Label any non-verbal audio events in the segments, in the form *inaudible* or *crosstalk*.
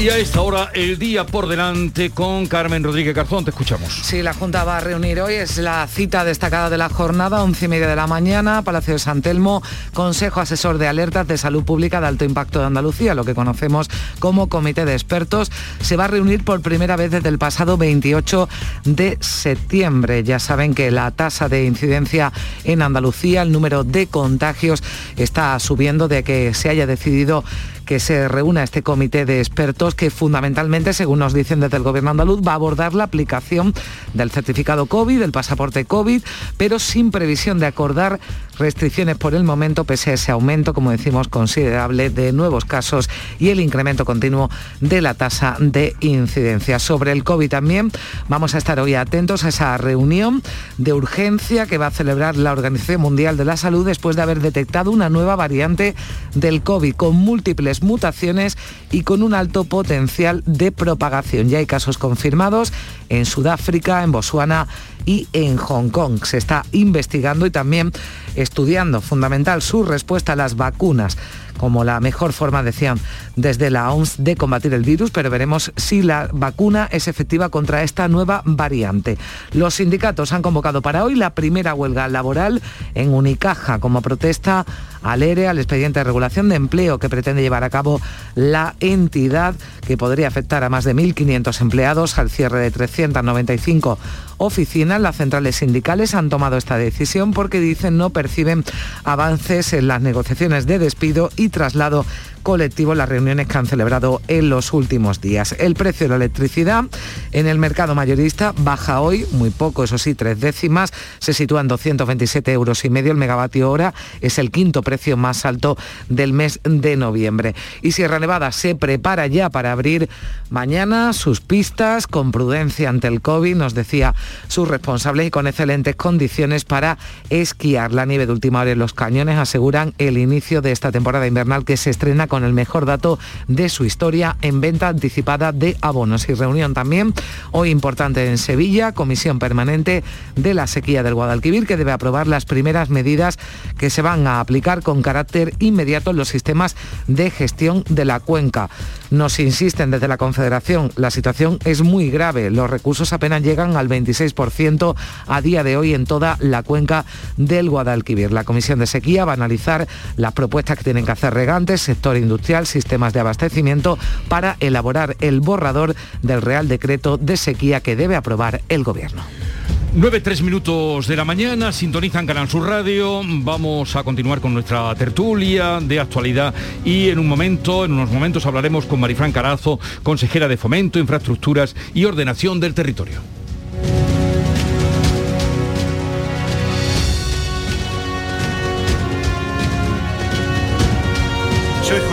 Y a esta hora el día por delante con Carmen Rodríguez Garzón. Te escuchamos. Sí, la Junta va a reunir hoy. Es la cita destacada de la jornada, once y media de la mañana, Palacio de San Telmo, Consejo Asesor de Alertas de Salud Pública de Alto Impacto de Andalucía, lo que conocemos como Comité de Expertos. Se va a reunir por primera vez desde el pasado 28 de septiembre. Ya saben que la tasa de incidencia en Andalucía, el número de contagios, está subiendo de que se haya decidido que se reúna este comité de expertos que fundamentalmente, según nos dicen desde el Gobierno andaluz, va a abordar la aplicación del certificado COVID, del pasaporte COVID, pero sin previsión de acordar restricciones por el momento, pese a ese aumento, como decimos, considerable de nuevos casos y el incremento continuo de la tasa de incidencia. Sobre el COVID también vamos a estar hoy atentos a esa reunión de urgencia que va a celebrar la Organización Mundial de la Salud después de haber detectado una nueva variante del COVID con múltiples mutaciones y con un alto potencial de propagación. Ya hay casos confirmados en Sudáfrica, en Botswana y en Hong Kong. Se está investigando y también estudiando fundamental su respuesta a las vacunas como la mejor forma, decían desde la OMS, de combatir el virus, pero veremos si la vacuna es efectiva contra esta nueva variante. Los sindicatos han convocado para hoy la primera huelga laboral en Unicaja como protesta al ERE, al expediente de regulación de empleo que pretende llevar a cabo la entidad que podría afectar a más de 1.500 empleados al cierre de 395 oficinas. Las centrales sindicales han tomado esta decisión porque dicen no perciben avances en las negociaciones de despido y traslado colectivo las reuniones que han celebrado en los últimos días. El precio de la electricidad en el mercado mayorista baja hoy, muy poco, eso sí, tres décimas, se sitúa en 227 euros y medio el megavatio hora, es el quinto precio más alto del mes de noviembre. Y Sierra Nevada se prepara ya para abrir mañana sus pistas con prudencia ante el COVID, nos decía sus responsables, y con excelentes condiciones para esquiar. La nieve de última hora en los cañones aseguran el inicio de esta temporada invernal que se estrena con el mejor dato de su historia en venta anticipada de abonos. Y reunión también hoy importante en Sevilla, comisión permanente de la sequía del Guadalquivir, que debe aprobar las primeras medidas que se van a aplicar con carácter inmediato en los sistemas de gestión de la cuenca. Nos insisten desde la Confederación, la situación es muy grave, los recursos apenas llegan al 26% a día de hoy en toda la cuenca del Guadalquivir. La Comisión de Sequía va a analizar las propuestas que tienen que hacer regantes, sector industrial, sistemas de abastecimiento para elaborar el borrador del Real Decreto de Sequía que debe aprobar el Gobierno. 9, minutos de la mañana, sintonizan Canal Sur Radio, vamos a continuar con nuestra tertulia de actualidad y en un momento, en unos momentos hablaremos con Marifran Carazo, consejera de Fomento, Infraestructuras y Ordenación del Territorio.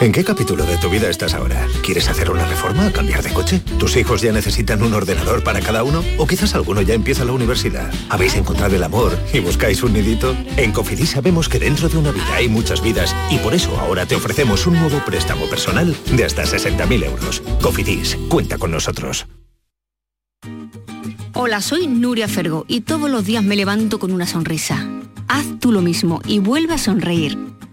¿En qué capítulo de tu vida estás ahora? ¿Quieres hacer una reforma cambiar de coche? ¿Tus hijos ya necesitan un ordenador para cada uno? ¿O quizás alguno ya empieza la universidad? ¿Habéis encontrado el amor y buscáis un nidito? En Cofidis sabemos que dentro de una vida hay muchas vidas y por eso ahora te ofrecemos un nuevo préstamo personal de hasta 60.000 euros. Cofidis, cuenta con nosotros. Hola, soy Nuria Fergo y todos los días me levanto con una sonrisa. Haz tú lo mismo y vuelve a sonreír.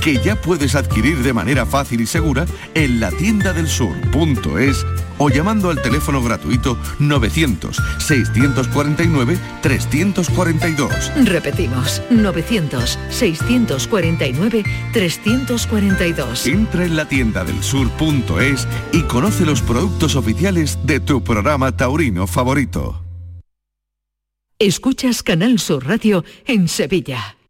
que ya puedes adquirir de manera fácil y segura en la tienda del sur.es o llamando al teléfono gratuito 900-649-342. Repetimos, 900-649-342. Entra en la tienda del sur.es y conoce los productos oficiales de tu programa taurino favorito. Escuchas Canal Sur Radio en Sevilla.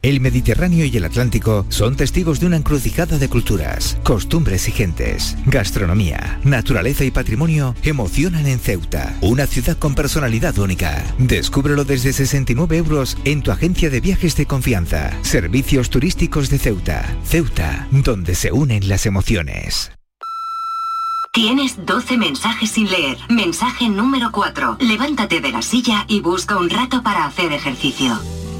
El Mediterráneo y el Atlántico son testigos de una encrucijada de culturas, costumbres y gentes. Gastronomía, naturaleza y patrimonio emocionan en Ceuta, una ciudad con personalidad única. Descúbrelo desde 69 euros en tu agencia de viajes de confianza. Servicios turísticos de Ceuta. Ceuta, donde se unen las emociones. Tienes 12 mensajes sin leer. Mensaje número 4. Levántate de la silla y busca un rato para hacer ejercicio.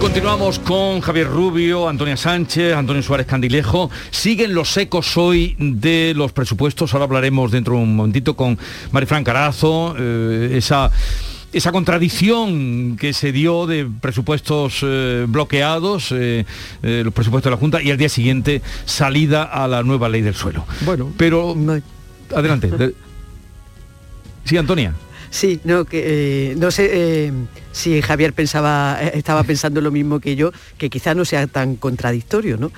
Continuamos con Javier Rubio, Antonia Sánchez, Antonio Suárez Candilejo. Siguen los ecos hoy de los presupuestos. Ahora hablaremos dentro de un momentito con Marifran Carazo. eh, esa esa contradicción que se dio de presupuestos eh, bloqueados, eh, eh, los presupuestos de la Junta, y al día siguiente salida a la nueva ley del suelo. Bueno, pero adelante. de- *laughs* Sí, Antonia. Sí, no, que, eh, no sé eh, si Javier pensaba, eh, estaba pensando lo mismo que yo, que quizá no sea tan contradictorio, ¿no?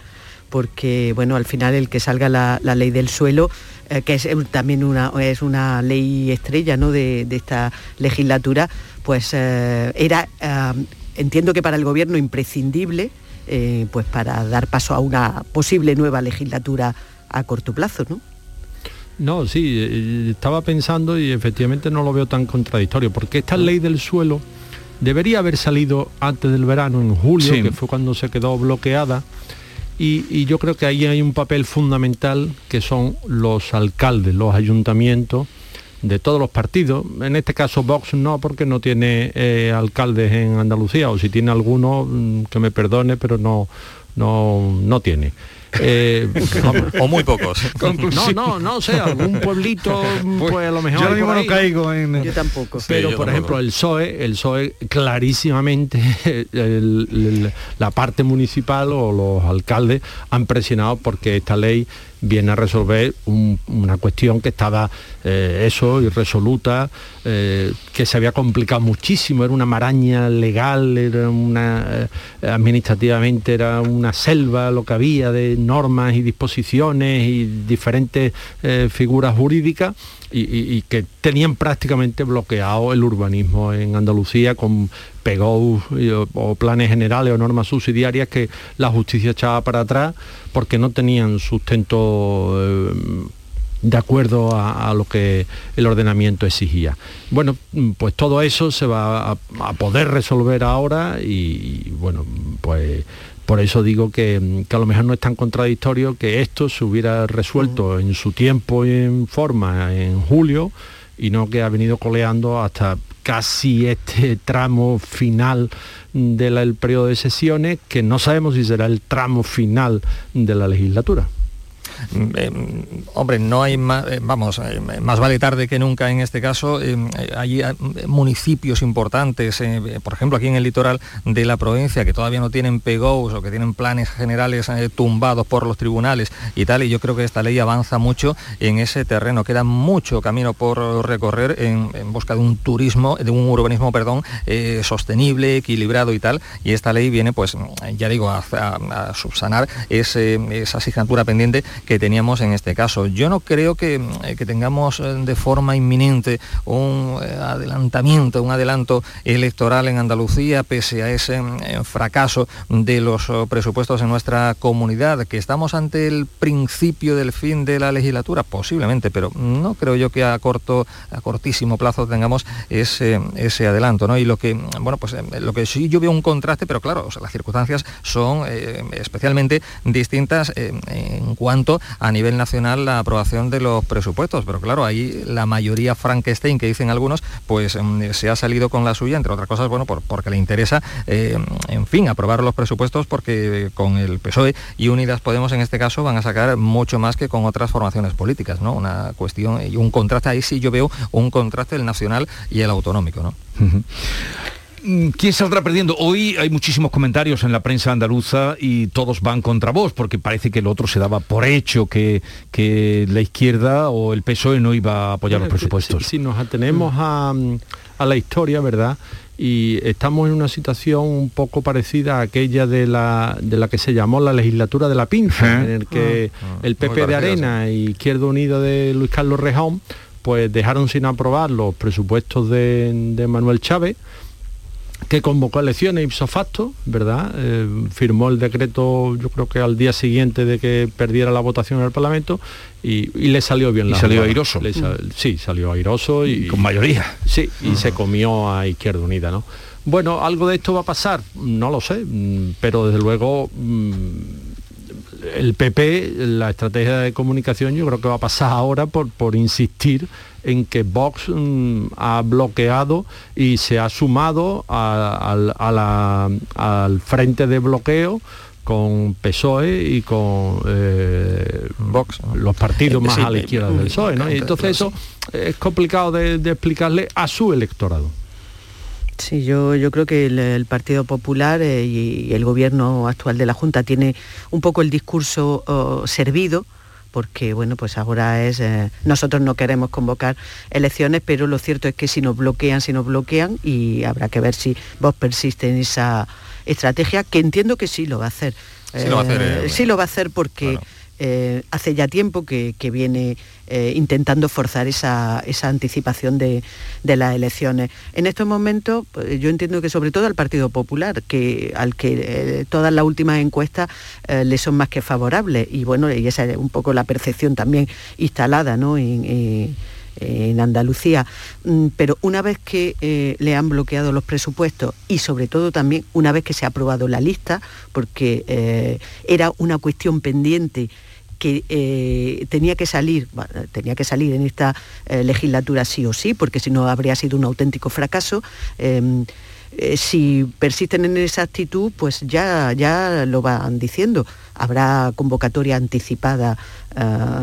Porque, bueno, al final el que salga la, la ley del suelo, que es también una, es una ley estrella, ¿no? De, de esta legislatura, pues era, entiendo que para el gobierno imprescindible, pues para dar paso a una posible nueva legislatura a corto plazo, ¿no? No, sí, eh, estaba pensando y efectivamente no lo veo tan contradictorio, porque esta ley del suelo debería haber salido antes del verano, en julio, Sí. que fue cuando se quedó bloqueada, y, y yo creo que ahí hay un papel fundamental que son los alcaldes, los ayuntamientos de todos los partidos. En este caso Vox no, porque no tiene eh, alcaldes en Andalucía, o si tiene alguno, mm, que me perdone, pero no, no, no tiene. Eh, O muy pocos. *laughs* no, no, no sé, algún pueblito, *laughs* pues, a lo mejor. yo mismo no caigo en- Yo tampoco. Pero, yo por tampoco. ejemplo, el PSOE, el PSOE clarísimamente, *laughs* el- el- la parte municipal o los alcaldes han presionado porque esta ley viene a resolver un- una cuestión que estaba eh, eso, irresoluta, eh, que se había complicado muchísimo, era una maraña legal, era una eh, administrativamente era una selva lo que había de normas y disposiciones y diferentes figuras jurídicas y, que tenían prácticamente bloqueado el urbanismo en Andalucía con PEGO y- o, planes generales o normas subsidiarias que la justicia echaba para atrás porque no tenían sustento eh, de acuerdo a, lo que el ordenamiento exigía. Bueno, pues todo eso se va a, poder resolver ahora y, bueno, pues por eso digo que, que, a lo mejor no es tan contradictorio que esto se hubiera resuelto en su tiempo y en forma en julio y no que ha venido coleando hasta casi este *laughs* tramo final del periodo de sesiones, que no sabemos si será el tramo final de la legislatura. Eh, hombre, no hay más, eh, vamos, eh, más vale tarde que nunca en este caso. hay municipios importantes, por ejemplo, aquí en el litoral de la provincia, que todavía no tienen PGOs o que tienen planes generales tumbados por los tribunales y tal, y yo creo que esta ley avanza mucho en ese terreno. Queda mucho camino por recorrer en, busca de un turismo, de un urbanismo, perdón, sostenible, equilibrado y tal, y esta ley viene, pues, ya digo, a, subsanar esa asignatura pendiente que teníamos en este caso. Yo no creo que, eh, tengamos eh, de forma inminente un eh, adelantamiento, un adelanto electoral en Andalucía, pese a ese fracaso de los presupuestos en nuestra comunidad, que estamos ante el principio del fin de la legislatura, posiblemente, pero no creo yo que a corto, a cortísimo plazo tengamos ese, ese adelanto, ¿no? Y lo que, bueno, pues lo que sí yo veo un contraste, pero claro, las circunstancias son especialmente distintas en cuanto a nivel nacional la aprobación de los presupuestos, pero claro, ahí la mayoría Frankenstein que dicen algunos, pues mm, se ha salido con la suya, entre otras cosas, bueno, porque le interesa, eh, en fin, aprobar los presupuestos porque con el PSOE y Unidas Podemos en este caso van a sacar mucho más que con otras formaciones políticas, ¿no? Una cuestión y un contraste, ahí sí yo veo un contraste el nacional y el autonómico, ¿no? ¿Quién saldrá perdiendo? Hoy hay muchísimos comentarios en la prensa andaluza y todos van contra vos, porque parece que el otro se daba por hecho que, que la izquierda o el PSOE no iba a apoyar los presupuestos. Si, nos atenemos a, a, la historia, ¿verdad? Y estamos en una situación un poco parecida a aquella de la, de la que se llamó la legislatura de la pinza, en el que ah, ah, el PP de Arena y Izquierda Unida de Luis Carlos Rejón pues dejaron sin aprobar los presupuestos de, de Manuel Chávez que convocó elecciones ipso facto, ¿verdad? Eh, firmó el decreto yo creo que al día siguiente de que perdiera la votación en el Parlamento y, le salió bien y la salió airoso. sí, salió airoso y, con mayoría. Sí, y se comió a Izquierda Unida, ¿no? Bueno, algo de esto va a pasar, no lo sé, mm, pero desde luego mm, el PP, la estrategia de comunicación, yo creo que va a pasar ahora por, por insistir en que Vox mm, ha bloqueado y se ha sumado al frente de bloqueo con PSOE y con eh, Vox, los partidos más a la izquierda del PSOE. ¿no? Y entonces eso es complicado de, explicarle a su electorado. Sí, yo, yo creo que el, Partido Popular eh, y, el gobierno actual de la Junta tiene un poco el discurso oh, servido porque bueno, pues ahora es, eh, nosotros no queremos convocar elecciones, pero lo cierto es que si nos bloquean, si nos bloquean, y habrá que ver si vos persiste en esa estrategia, que entiendo que sí lo va a hacer. Sí, lo, va a hacer, eh, sí lo va a hacer porque... Eh, hace ya tiempo que, viene eh, intentando forzar esa, anticipación de, las elecciones. En estos momentos, pues, yo entiendo que sobre todo al Partido Popular, que, al que eh, todas las últimas encuestas le son más que favorables, y bueno, y esa es un poco la percepción también instalada ¿no? en, Andalucía, mm, pero una vez que le han bloqueado los presupuestos y sobre todo también una vez que se ha aprobado la lista, porque era una cuestión pendiente que eh, tenía que salir, tenía que salir en esta eh, legislatura sí o sí, porque si no habría sido un auténtico fracaso. Em, eh, si persisten en esa actitud, pues ya, ya lo van diciendo. Habrá convocatoria anticipada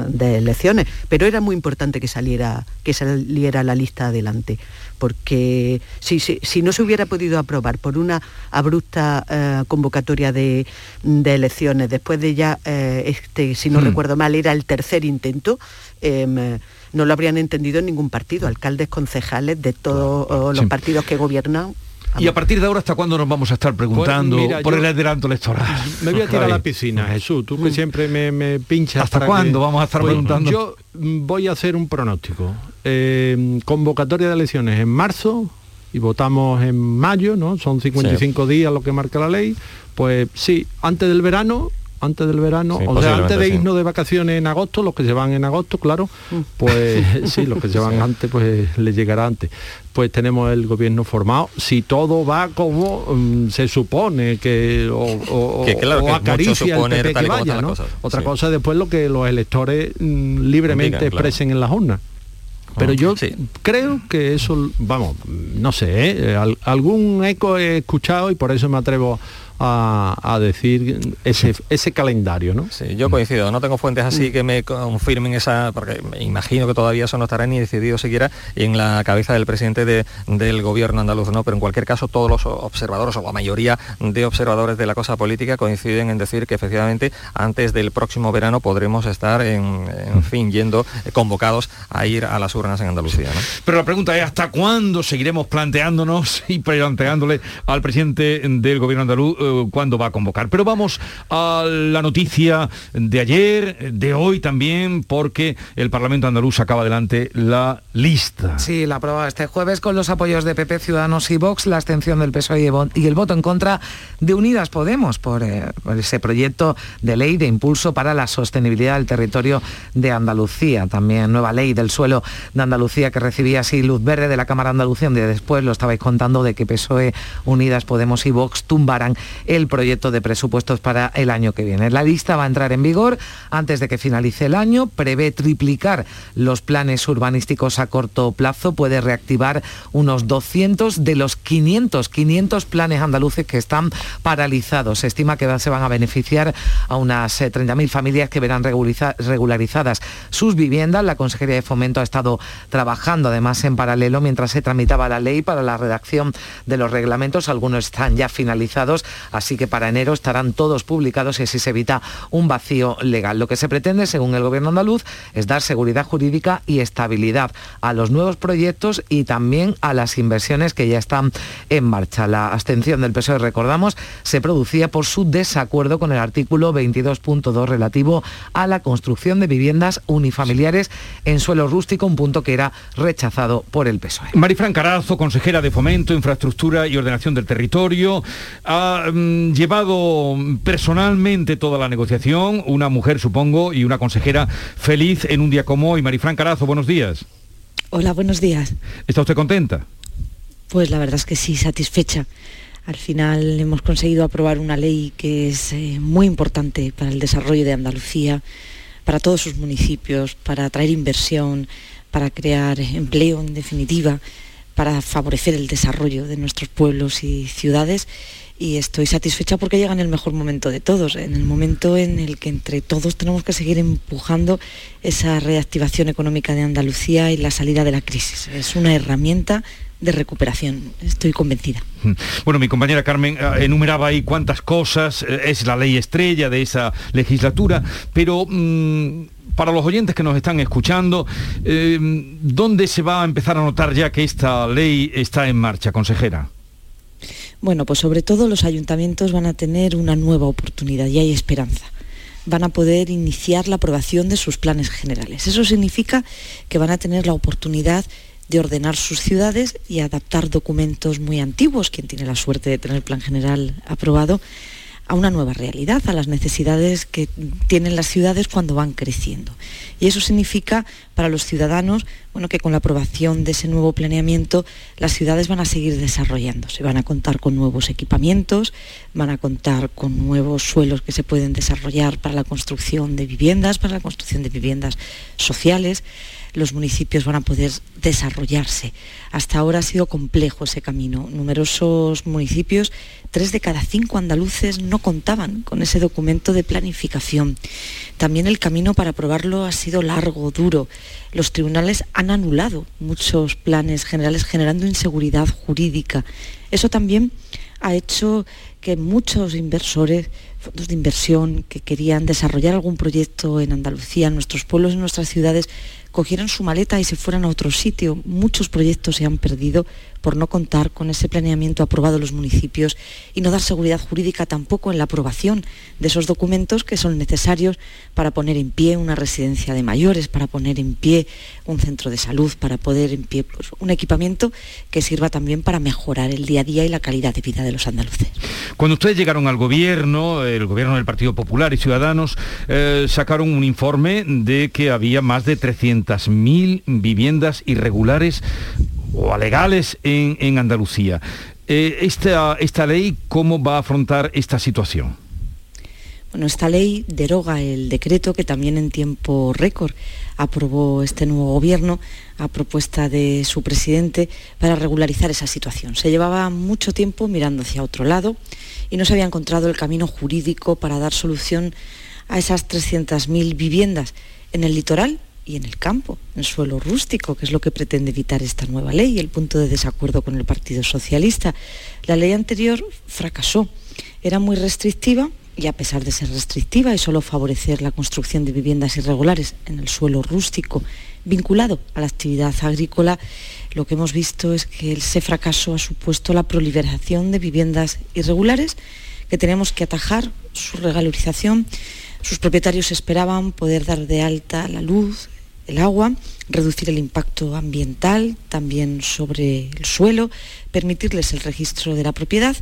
de elecciones, pero era muy importante que saliera, que saliera la lista adelante porque si, no se hubiera podido aprobar por una abrupta eh, convocatoria de, elecciones, después de ya, eh, este, si no hmm. recuerdo mal, era el tercer intento, em, no lo habrían entendido en ningún partido, alcaldes, concejales de todos los partidos que gobiernan y a partir de ahora, ¿hasta cuándo nos vamos a estar preguntando pues por el adelanto electoral? Me voy a tirar a la piscina, Jesús, tú que mm. siempre me, pinchas. ¿Hasta cuándo vamos a estar pues, preguntando? Yo voy a hacer un pronóstico. Eh, convocatoria de elecciones en marzo y votamos en mayo, ¿no? Son 55 días lo que marca la ley. Pues sí, antes del verano antes del verano, Sí, o sea, antes de sí. irnos de vacaciones en agosto, los que se van en agosto, claro, pues *laughs* sí, los que se van antes, pues les llegará antes. Pues tenemos el gobierno formado. Si todo va como mm, se supone que o, o- *laughs* Que claro, o que acaricia el PP que vaya, ¿no? Otra sí. cosa es después lo que los electores mm, libremente Digan, claro. expresen en las urnas. Pero yo creo que eso, vamos, no sé, ¿eh? Al- algún eco he escuchado y por eso me atrevo a, a decir ese, ese calendario, ¿no? Sí, yo coincido, no tengo fuentes así que me confirmen esa, porque me imagino que todavía eso no estará ni decidido siquiera en la cabeza del presidente de- del gobierno andaluz, ¿no? Pero en cualquier caso todos los observadores o la mayoría de observadores de la cosa política coinciden en decir que efectivamente antes del próximo verano podremos estar en, en fin yendo eh, convocados a ir a las urnas en Andalucía. ¿no? Pero la pregunta es hasta cuándo seguiremos planteándonos y planteándole al presidente del gobierno andaluz eh, cuándo va a convocar. Pero vamos a la noticia de ayer, de hoy también, porque el Parlamento andaluz sacaba adelante la lista. Sí, la aprobaba este jueves con los apoyos de PP, Ciudadanos y Vox, la abstención del PSOE y el voto en contra de Unidas Podemos por, eh, por ese proyecto de ley de impulso para la sostenibilidad del territorio de Andalucía. También nueva ley del suelo de Andalucía que recibía así luz verde de la Cámara Andalucía, donde después lo estabais contando de que PSOE, Unidas Podemos y Vox tumbaran el proyecto de presupuestos para el año que viene. La lista va a entrar en vigor antes de que finalice el año, prevé triplicar los planes urbanísticos a corto plazo, puede reactivar unos 200 de los 500, 500 planes andaluces que están paralizados. Se estima que se van a beneficiar a unas eh, 30.000 familias que verán regulariza- regularizadas sus viviendas. La Consejería de Fomento ha estado trabajando además en paralelo mientras se tramitaba la ley para la redacción de los reglamentos. Algunos están ya finalizados, así que para enero estarán todos publicados y así se evita un vacío legal. Lo que se pretende, según el Gobierno andaluz, es dar seguridad jurídica y estabilidad a los nuevos proyectos y también a las inversiones que ya están en marcha. La abstención del PSOE, recordamos, se producía por su desacuerdo con el artículo 22.2 relativo a la construcción de viviendas unifamiliares en suelo rústico, un punto que era rechazado por el PSOE. Marifran Carazo, consejera de Fomento, Infraestructura y Ordenación del Territorio, ha mm, llevado personalmente toda la negociación, una mujer supongo y una consejera feliz en un día como hoy. Marifran Carazo, buenos días. Hola, buenos días. ¿Está usted contenta? Pues la verdad es que sí, satisfecha. Al final hemos conseguido aprobar una ley que es eh, muy importante para el desarrollo de Andalucía, para todos sus municipios, para atraer inversión, para crear empleo en definitiva, para favorecer el desarrollo de nuestros pueblos y ciudades. Y estoy satisfecha porque llega en el mejor momento de todos, en el momento en el que entre todos tenemos que seguir empujando esa reactivación económica de Andalucía y la salida de la crisis. Es una herramienta de recuperación, estoy convencida. Mm. Bueno, mi compañera Carmen eh, enumeraba ahí cuántas cosas, eh, es la ley estrella de esa legislatura, pero mm, para los oyentes que nos están escuchando, eh, ¿dónde se va a empezar a notar ya que esta ley está en marcha, consejera? Bueno, pues sobre todo los ayuntamientos van a tener una nueva oportunidad y hay esperanza. Van a poder iniciar la aprobación de sus planes generales. Eso significa que van a tener la oportunidad de ordenar sus ciudades y adaptar documentos muy antiguos, quien tiene la suerte de tener el plan general aprobado, a una nueva realidad, a las necesidades que tienen las ciudades cuando van creciendo. Y eso significa para los ciudadanos bueno, que con la aprobación de ese nuevo planeamiento las ciudades van a seguir desarrollándose, van a contar con nuevos equipamientos, van a contar con nuevos suelos que se pueden desarrollar para la construcción de viviendas, para la construcción de viviendas sociales los municipios van a poder desarrollarse. Hasta ahora ha sido complejo ese camino. Numerosos municipios, tres de cada cinco andaluces no contaban con ese documento de planificación. También el camino para aprobarlo ha sido largo, duro. Los tribunales han anulado muchos planes generales generando inseguridad jurídica. Eso también ha hecho que muchos inversores, fondos de inversión que querían desarrollar algún proyecto en Andalucía, en nuestros pueblos, en nuestras ciudades, cogieran su maleta y se fueran a otro sitio. Muchos proyectos se han perdido por no contar con ese planeamiento aprobado en los municipios y no dar seguridad jurídica tampoco en la aprobación de esos documentos que son necesarios para poner en pie una residencia de mayores, para poner en pie un centro de salud, para poner en pie pues, un equipamiento que sirva también para mejorar el día a día y la calidad de vida de los andaluces. Cuando ustedes llegaron al gobierno, el gobierno del Partido Popular y Ciudadanos, eh, sacaron un informe de que había más de 300.000 viviendas irregulares o alegales en, en Andalucía. Eh, esta, esta ley, ¿cómo va a afrontar esta situación? Bueno, esta ley deroga el decreto que también en tiempo récord aprobó este nuevo gobierno a propuesta de su presidente para regularizar esa situación. Se llevaba mucho tiempo mirando hacia otro lado y no se había encontrado el camino jurídico para dar solución a esas 300.000 viviendas en el litoral y en el campo, en suelo rústico, que es lo que pretende evitar esta nueva ley, el punto de desacuerdo con el Partido Socialista. La ley anterior fracasó, era muy restrictiva y a pesar de ser restrictiva y solo favorecer la construcción de viviendas irregulares en el suelo rústico vinculado a la actividad agrícola, lo que hemos visto es que ese fracaso ha supuesto la proliferación de viviendas irregulares que tenemos que atajar su regalorización. Sus propietarios esperaban poder dar de alta la luz, el agua, reducir el impacto ambiental también sobre el suelo, permitirles el registro de la propiedad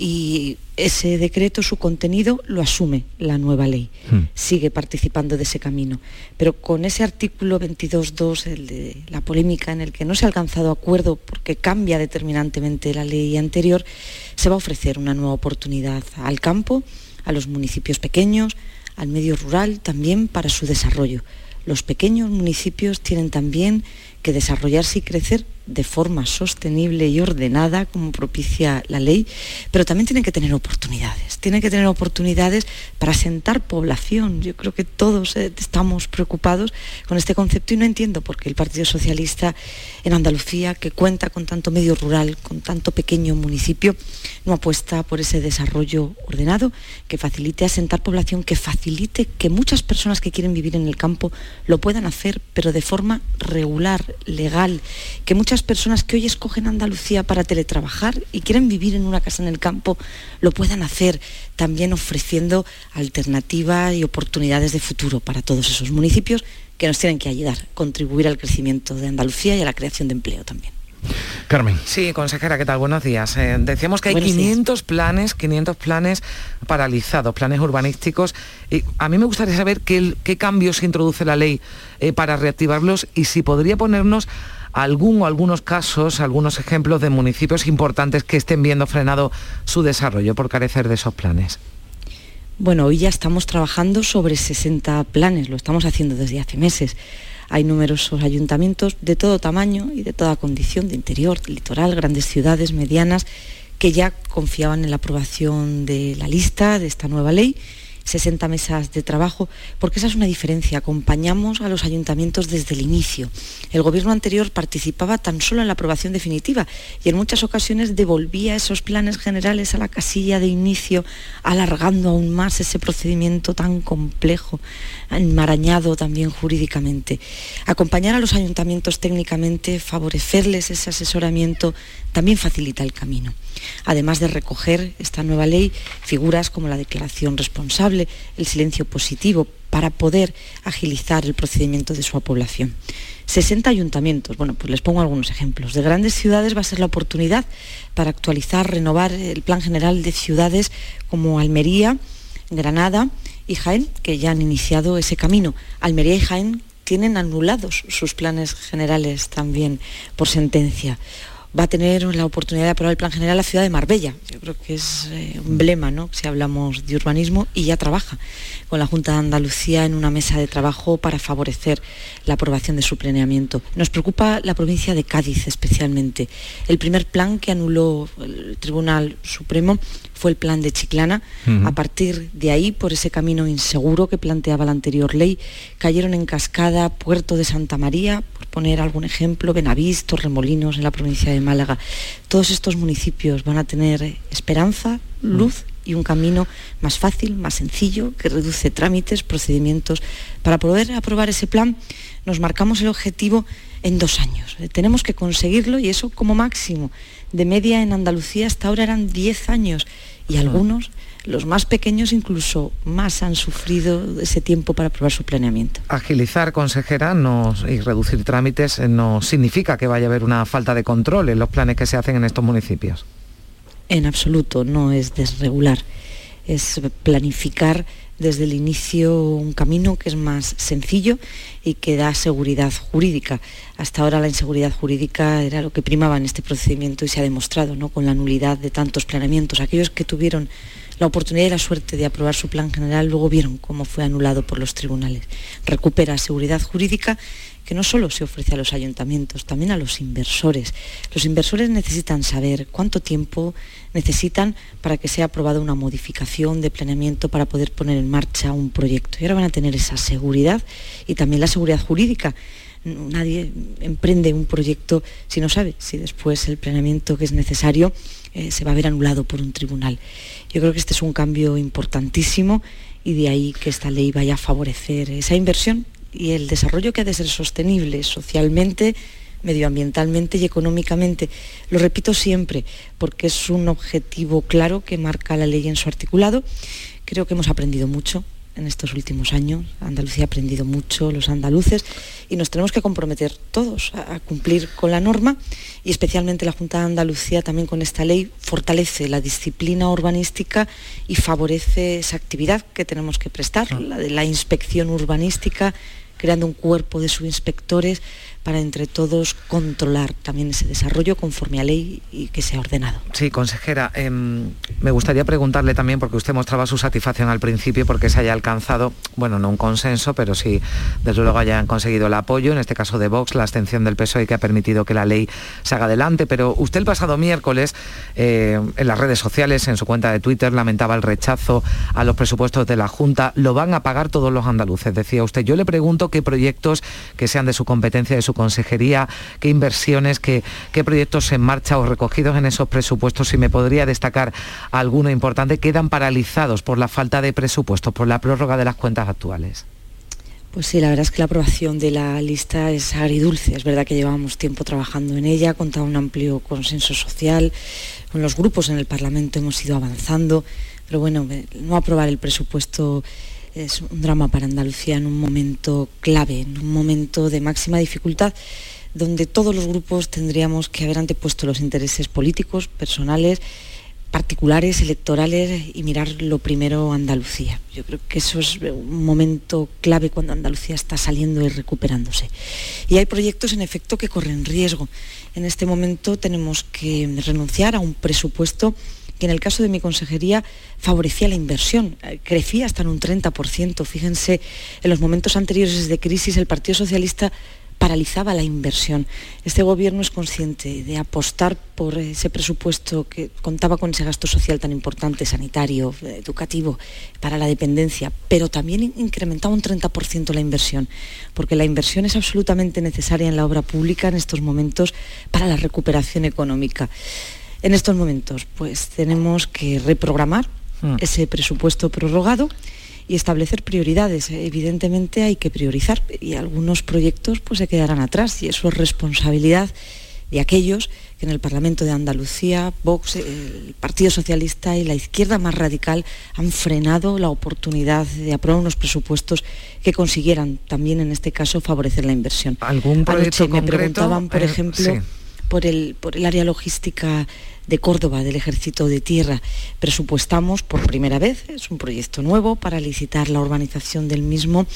y ese decreto, su contenido, lo asume la nueva ley. Hmm. Sigue participando de ese camino. Pero con ese artículo 22.2, el de la polémica en el que no se ha alcanzado acuerdo porque cambia determinantemente la ley anterior, se va a ofrecer una nueva oportunidad al campo, a los municipios pequeños, al medio rural también para su desarrollo. Los pequeños municipios tienen también que desarrollarse y crecer de forma sostenible y ordenada, como propicia la ley, pero también tienen que tener oportunidades, tienen que tener oportunidades para sentar población. Yo creo que todos eh, estamos preocupados con este concepto y no entiendo por qué el Partido Socialista en Andalucía, que cuenta con tanto medio rural, con tanto pequeño municipio, no apuesta por ese desarrollo ordenado que facilite asentar población, que facilite que muchas personas que quieren vivir en el campo lo puedan hacer, pero de forma regular, legal, que muchas personas que hoy escogen Andalucía para teletrabajar y quieren vivir en una casa en el campo lo puedan hacer, también ofreciendo alternativas y oportunidades de futuro para todos esos municipios que nos tienen que ayudar, contribuir al crecimiento de Andalucía y a la creación de empleo también. Carmen. Sí, consejera, ¿qué tal? Buenos días. Eh, decíamos que hay 500 planes, 500 planes paralizados, planes urbanísticos. Y a mí me gustaría saber qué, qué cambios introduce la ley eh, para reactivarlos y si podría ponernos algún o algunos casos, algunos ejemplos de municipios importantes que estén viendo frenado su desarrollo por carecer de esos planes. Bueno, hoy ya estamos trabajando sobre 60 planes, lo estamos haciendo desde hace meses. Hay numerosos ayuntamientos de todo tamaño y de toda condición, de interior, de litoral, grandes ciudades, medianas, que ya confiaban en la aprobación de la lista de esta nueva ley 60 mesas de trabajo, porque esa es una diferencia. Acompañamos a los ayuntamientos desde el inicio. El gobierno anterior participaba tan solo en la aprobación definitiva y en muchas ocasiones devolvía esos planes generales a la casilla de inicio, alargando aún más ese procedimiento tan complejo, enmarañado también jurídicamente. Acompañar a los ayuntamientos técnicamente, favorecerles ese asesoramiento, también facilita el camino. Además de recoger esta nueva ley figuras como la declaración responsable, el silencio positivo, para poder agilizar el procedimiento de su población. 60 ayuntamientos, bueno, pues les pongo algunos ejemplos. De grandes ciudades va a ser la oportunidad para actualizar, renovar el plan general de ciudades como Almería, Granada y Jaén, que ya han iniciado ese camino. Almería y Jaén tienen anulados sus planes generales también por sentencia va a tener la oportunidad de aprobar el plan general la ciudad de Marbella. Yo creo que es eh, un emblema, ¿no? Si hablamos de urbanismo y ya trabaja con la Junta de Andalucía en una mesa de trabajo para favorecer la aprobación de su planeamiento. Nos preocupa la provincia de Cádiz especialmente. El primer plan que anuló el Tribunal Supremo fue el plan de Chiclana. A partir de ahí, por ese camino inseguro que planteaba la anterior ley, cayeron en cascada Puerto de Santa María, por poner algún ejemplo, Benavís, Remolinos en la provincia de Málaga. Todos estos municipios van a tener esperanza, luz y un camino más fácil, más sencillo, que reduce trámites, procedimientos. Para poder aprobar ese plan nos marcamos el objetivo en dos años. Tenemos que conseguirlo y eso como máximo. De media en Andalucía hasta ahora eran 10 años y algunos, los más pequeños incluso más han sufrido ese tiempo para aprobar su planeamiento. Agilizar, consejera, y reducir trámites no significa que vaya a haber una falta de control en los planes que se hacen en estos municipios. En absoluto, no es desregular, es planificar desde el inicio un camino que es más sencillo y que da seguridad jurídica. Hasta ahora la inseguridad jurídica era lo que primaba en este procedimiento y se ha demostrado ¿no? con la nulidad de tantos planeamientos. Aquellos que tuvieron la oportunidad y la suerte de aprobar su plan general luego vieron cómo fue anulado por los tribunales. Recupera seguridad jurídica que no solo se ofrece a los ayuntamientos, también a los inversores. Los inversores necesitan saber cuánto tiempo necesitan para que sea aprobada una modificación de planeamiento para poder poner en marcha un proyecto. Y ahora van a tener esa seguridad y también la seguridad jurídica. Nadie emprende un proyecto si no sabe si después el planeamiento que es necesario eh, se va a ver anulado por un tribunal. Yo creo que este es un cambio importantísimo y de ahí que esta ley vaya a favorecer esa inversión y el desarrollo que ha de ser sostenible socialmente, medioambientalmente y económicamente. Lo repito siempre porque es un objetivo claro que marca la ley en su articulado. Creo que hemos aprendido mucho en estos últimos años. Andalucía ha aprendido mucho, los andaluces, y nos tenemos que comprometer todos a, cumplir con la norma y especialmente la Junta de Andalucía también con esta ley fortalece la disciplina urbanística y favorece esa actividad que tenemos que prestar, la de la inspección urbanística, creando un cuerpo de subinspectores para entre todos controlar también ese desarrollo conforme a ley y que sea ordenado. Sí, consejera, em, me gustaría preguntarle también, porque usted mostraba su satisfacción al principio porque se haya alcanzado, bueno, no un consenso, pero sí, desde luego hayan conseguido el apoyo, en este caso de Vox, la abstención del PSOE que ha permitido que la ley se haga adelante, pero usted el pasado miércoles eh, en las redes sociales, en su cuenta de Twitter, lamentaba el rechazo a los presupuestos de la Junta, lo van a pagar todos los andaluces, decía usted. Yo le pregunto qué proyectos que sean de su competencia, de su consejería, qué inversiones, qué, qué proyectos en marcha o recogidos en esos presupuestos, si me podría destacar alguno importante, quedan paralizados por la falta de presupuestos, por la prórroga de las cuentas actuales. Pues sí, la verdad es que la aprobación de la lista es agridulce. Es verdad que llevamos tiempo trabajando en ella, contado un amplio consenso social. Con los grupos en el Parlamento hemos ido avanzando, pero bueno, no aprobar el presupuesto es un drama para Andalucía en un momento clave, en un momento de máxima dificultad, donde todos los grupos tendríamos que haber antepuesto los intereses políticos, personales, particulares, electorales y mirar lo primero Andalucía. Yo creo que eso es un momento clave cuando Andalucía está saliendo y recuperándose. Y hay proyectos en efecto que corren riesgo. En este momento tenemos que renunciar a un presupuesto que en el caso de mi consejería favorecía la inversión, eh, crecía hasta en un 30%. Fíjense, en los momentos anteriores de crisis el Partido Socialista paralizaba la inversión. Este gobierno es consciente de apostar por ese presupuesto que contaba con ese gasto social tan importante, sanitario, educativo, para la dependencia, pero también incrementaba un 30% la inversión, porque la inversión es absolutamente necesaria en la obra pública en estos momentos para la recuperación económica. En estos momentos, pues tenemos que reprogramar hmm. ese presupuesto prorrogado y establecer prioridades. Evidentemente hay que priorizar y algunos proyectos pues se quedarán atrás y eso es responsabilidad de aquellos que en el Parlamento de Andalucía, Vox, el Partido Socialista y la izquierda más radical han frenado la oportunidad de aprobar unos presupuestos que consiguieran también en este caso favorecer la inversión. ¿Algún proyecto me preguntaban, por eh, ejemplo, por el, por el área logística de Córdoba del Ejército de Tierra. Presupuestamos por primera vez, es un proyecto nuevo para licitar la urbanización del mismo,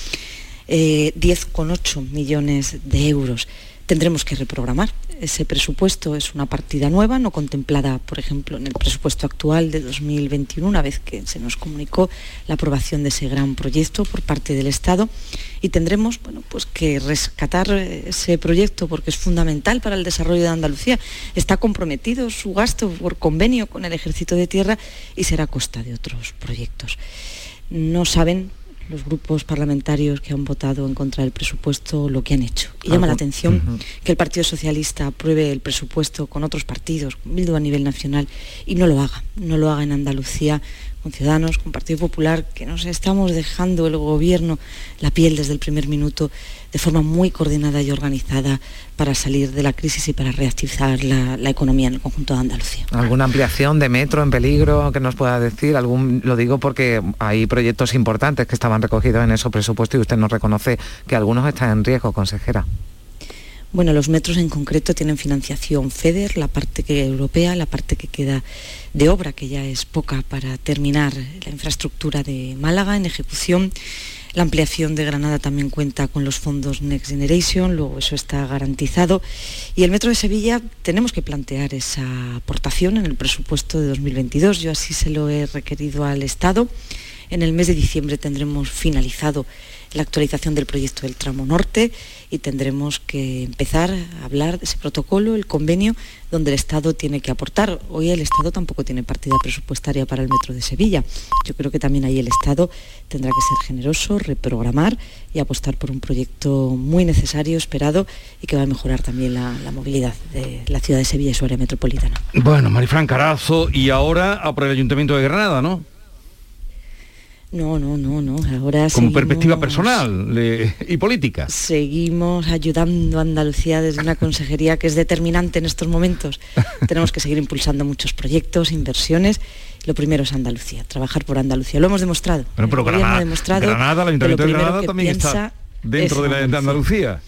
10,8 eh, millones de euros tendremos que reprogramar. Ese presupuesto es una partida nueva, no contemplada, por ejemplo, en el presupuesto actual de 2021, una vez que se nos comunicó la aprobación de ese gran proyecto por parte del Estado. Y tendremos bueno, pues que rescatar ese proyecto porque es fundamental para el desarrollo de Andalucía. Está comprometido su gasto por convenio con el Ejército de Tierra y será a costa de otros proyectos. No saben los grupos parlamentarios que han votado en contra del presupuesto lo que han hecho. Y llama la atención que el Partido Socialista apruebe el presupuesto con otros partidos, con Bildu a nivel nacional, y no lo haga, no lo haga en Andalucía con Ciudadanos, con Partido Popular, que nos estamos dejando el gobierno la piel desde el primer minuto de forma muy coordinada y organizada para salir de la crisis y para reactivar la, economía en el conjunto de Andalucía. ¿Alguna ampliación de metro en peligro que nos pueda decir? Algún, lo digo porque hay proyectos importantes que estaban recogidos en esos presupuestos y usted nos reconoce que algunos están en riesgo, consejera. Bueno, los metros en concreto tienen financiación FEDER, la parte que europea, la parte que queda de obra, que ya es poca para terminar la infraestructura de Málaga en ejecución. La ampliación de Granada también cuenta con los fondos Next Generation, luego eso está garantizado. Y el Metro de Sevilla tenemos que plantear esa aportación en el presupuesto de 2022. Yo así se lo he requerido al Estado. En el mes de diciembre tendremos finalizado la actualización del proyecto del tramo norte y tendremos que empezar a hablar de ese protocolo, el convenio, donde el Estado tiene que aportar. Hoy el Estado tampoco tiene partida presupuestaria para el metro de Sevilla. Yo creo que también ahí el Estado tendrá que ser generoso, reprogramar y apostar por un proyecto muy necesario, esperado y que va a mejorar también la, movilidad de la ciudad de Sevilla y su área metropolitana. Bueno, Marifran Carazo, y ahora a por el Ayuntamiento de Granada, ¿no? No, no, no, no. Ahora Como seguimos- perspectiva personal le- y política. Seguimos ayudando a Andalucía desde una consejería que es determinante en estos momentos. *laughs* Tenemos que seguir impulsando muchos proyectos, inversiones. Lo primero es Andalucía, trabajar por Andalucía. Lo hemos demostrado. Bueno, pero Granada, ha demostrado Granada, el Ayuntamiento de Granada también está piensa dentro de, la, de Andalucía.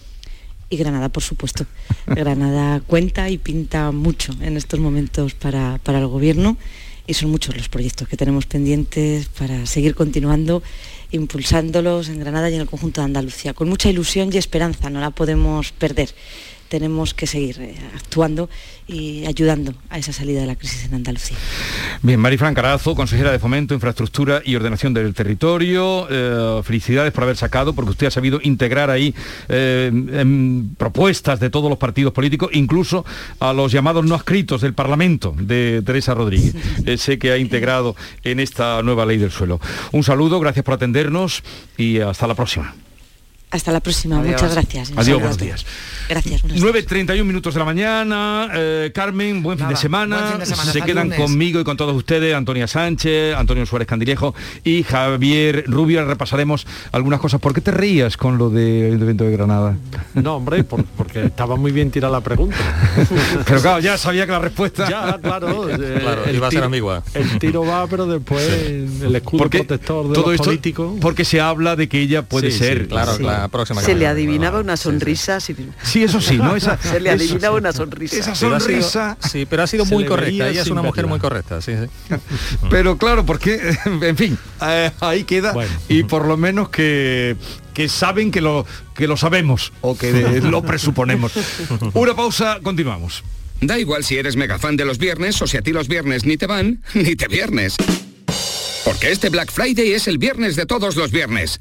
y Granada, por supuesto. Granada cuenta y pinta mucho en estos momentos para, para el Gobierno y son muchos los proyectos que tenemos pendientes para seguir continuando, impulsándolos en Granada y en el conjunto de Andalucía. Con mucha ilusión y esperanza, no la podemos perder. Tenemos que seguir eh, actuando y ayudando a esa salida de la crisis en Andalucía. Bien, Marifran Carazo, consejera de Fomento, Infraestructura y Ordenación del Territorio. eh, felicidades por haber sacado, porque usted ha sabido integrar ahí eh, propuestas de todos los partidos políticos, incluso a los llamados no adscritos del Parlamento de Teresa Rodríguez. Ese que ha integrado en esta nueva ley del suelo. Un saludo, gracias por atendernos y hasta la próxima. Hasta la próxima, Adiós. muchas gracias. Adiós, buenos días. Gracias. buenas 9.31 minutos de la mañana. Eh, Carmen, buen fin de Nada, semana. buen fin de semana, Se hasta quedan lunes. conmigo y con todos ustedes, Antonia Sánchez, Antonio Suárez Candilejo y Javier Rubio. Repasaremos algunas cosas. ¿Por qué te reías con lo del Ayuntamiento de Granada? No, hombre, por- porque estaba muy bien tirada la pregunta. *laughs* Pero claro, ya sabía que la respuesta... Ya, claro. *laughs* eh, Claro, el iba a ser tiro- ambigua. El tiro va, pero después el escudo Porque protector de todo los esto, políticos. porque se habla de que ella puede Sí, sí, ser... Claro, Sí. La próxima Se le adivinaba una sonrisa. sí. Sí, eso sí, ¿no? Esa, *laughs* Se le eso- adivinaba una sonrisa. Esa Pero ha sido- sonrisa... sí, pero ha sido muy correcta. Ella es una mujer muy correcta, sí, sí. *laughs* Pero claro, porque, *laughs* en fin, eh, ahí queda Bueno. y por lo menos que, que saben que lo, que lo sabemos o que lo presuponemos. Una pausa, continuamos. Da igual si eres mega fan de los viernes o si a ti los viernes ni te van, ni te viernes. Porque este Black Friday es el viernes de todos los viernes.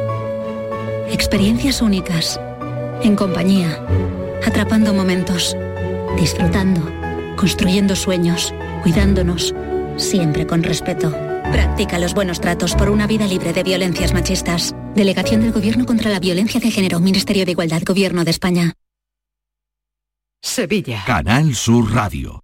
experiencias únicas, en compañía, atrapando momentos, disfrutando, construyendo sueños, cuidándonos, siempre con respeto. Practica los buenos tratos por una vida libre de violencias machistas. Delegación del Gobierno contra la Violencia de Género, Ministerio de Igualdad, Gobierno de España. Sevilla. Canal Sur Radio.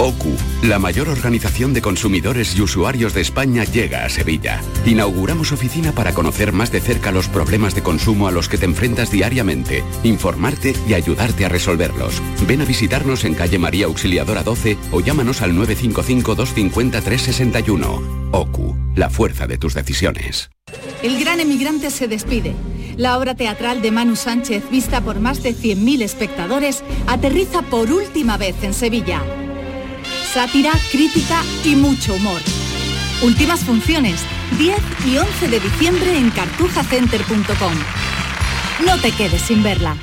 OCU, la mayor organización de consumidores y usuarios de España, llega a Sevilla. Inauguramos oficina para conocer más de cerca los problemas de consumo a los que te enfrentas diariamente, informarte y ayudarte a resolverlos. Ven a visitarnos en calle María Auxiliadora 12 o llámanos al 955-250-361. OCU, la fuerza de tus decisiones. El gran emigrante se despide. La obra teatral de Manu Sánchez, vista por más de 100.000 espectadores, aterriza por última vez en Sevilla. Sátira, crítica y mucho humor. Últimas funciones, 10 y 11 de diciembre en cartujacenter.com. No te quedes sin verla.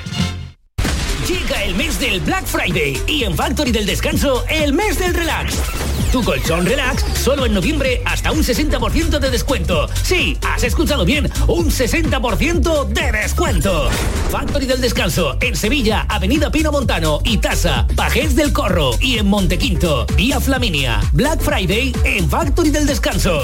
Llega el mes del Black Friday y en Factory del Descanso el mes del relax. Tu colchón relax solo en noviembre hasta un 60% de descuento. Sí, has escuchado bien, un 60% de descuento. Factory del Descanso en Sevilla, Avenida Pino Montano y Tasa, Pajés del Corro y en Montequinto, Vía Flaminia. Black Friday en Factory del Descanso.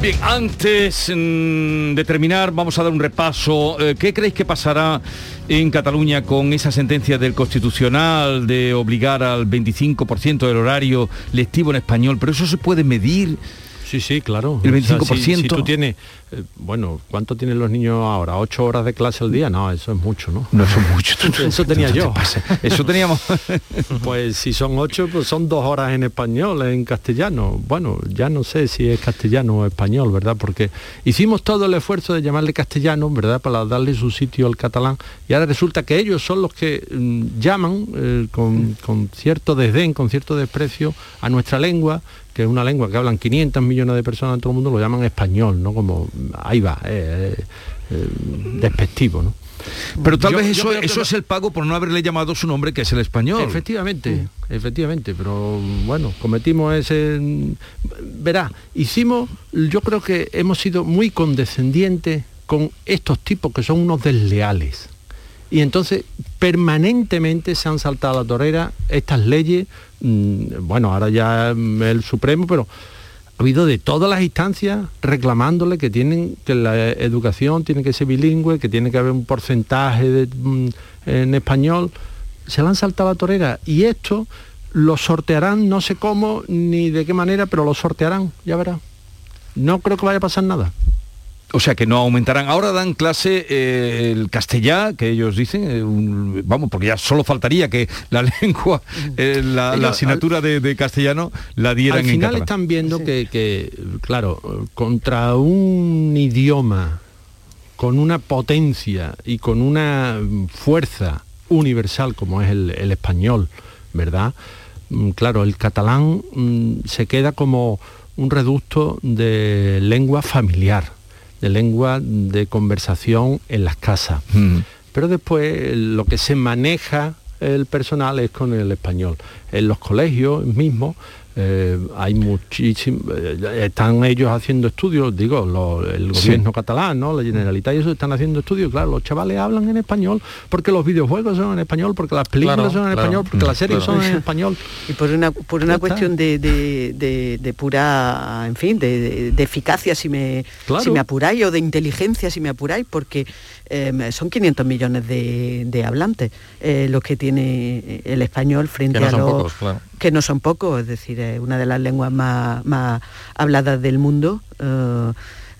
Bien, antes mm, de terminar, vamos a dar un repaso. Eh, ¿Qué creéis que pasará en Cataluña con esa sentencia del Constitucional de obligar al 25% del horario lectivo en español? Pero eso se puede medir. Sí, sí, claro. El O sea, 25%. si, si tú tienes, eh, bueno, ¿cuánto tienen los niños ahora? ¿Ocho horas de clase al día? No, eso es mucho, ¿no? No, eso es mucho. *laughs* eso tenía No yo. Eso teníamos. *laughs* pues si son ocho, pues son dos horas en español, en castellano. Bueno, ya no sé si es castellano o español, ¿verdad? Porque hicimos todo el esfuerzo de llamarle castellano, ¿verdad? Para darle su sitio al catalán. Y ahora resulta que ellos son los que mm, llaman eh, con, con cierto desdén, con cierto desprecio a nuestra lengua que es una lengua que hablan 500 millones de personas en todo el mundo, lo llaman español, ¿no? Como, ahí va, eh, eh, eh, despectivo, ¿no? Pero tal Yo- vez eso, que es el pago por no haberle llamado su nombre, que es el español. Efectivamente, efectivamente, pero bueno, cometimos ese... Verá, hicimos, yo creo que hemos sido muy condescendientes con estos tipos que son unos desleales. Y entonces permanentemente se han saltado a la torera estas leyes, mm, bueno, ahora ya el Supremo, pero ha habido de todas las instancias reclamándole que tienen que la educación tiene que ser bilingüe, que tiene que haber un porcentaje de, mm, en español. Se le han saltado a la torera y esto lo sortearán, no sé cómo ni de qué manera, pero lo sortearán, ya verá. No creo que vaya a pasar nada. O sea que no aumentarán. Ahora dan clase eh, el castellá, que ellos dicen, eh, un- vamos, porque ya solo faltaría que la *laughs* lengua, eh, la, asignatura de, de castellano la dieran Al en final catalán. están viendo que, que, claro, contra un idioma con una potencia y con una fuerza universal como es el, el español, ¿verdad? Mm, Claro, el catalán mm, se queda como un reducto de lengua familiar, de lengua de conversación en las casas. Pero después lo que se maneja el personal es con el español. En los colegios mismos eh, hay muchísimos, están ellos haciendo estudios, digo, lo- el Sí. gobierno catalán, ¿no? La Generalitat y eso están haciendo estudios, claro, los chavales hablan en español porque los videojuegos son en español, porque las películas Claro, son en claro. español, porque las series Claro. son en español. Y por una, por una cuestión de, de- de- de pura, en fin, de, de- de eficacia, si me, Claro. si me apuráis, o de inteligencia, si me apuráis, porque em, son 500 millones de, hablantes eh, los que tiene el español frente que no a los pocos, claro. que no son pocos, es decir, es una de las lenguas más, más habladas del mundo, eh,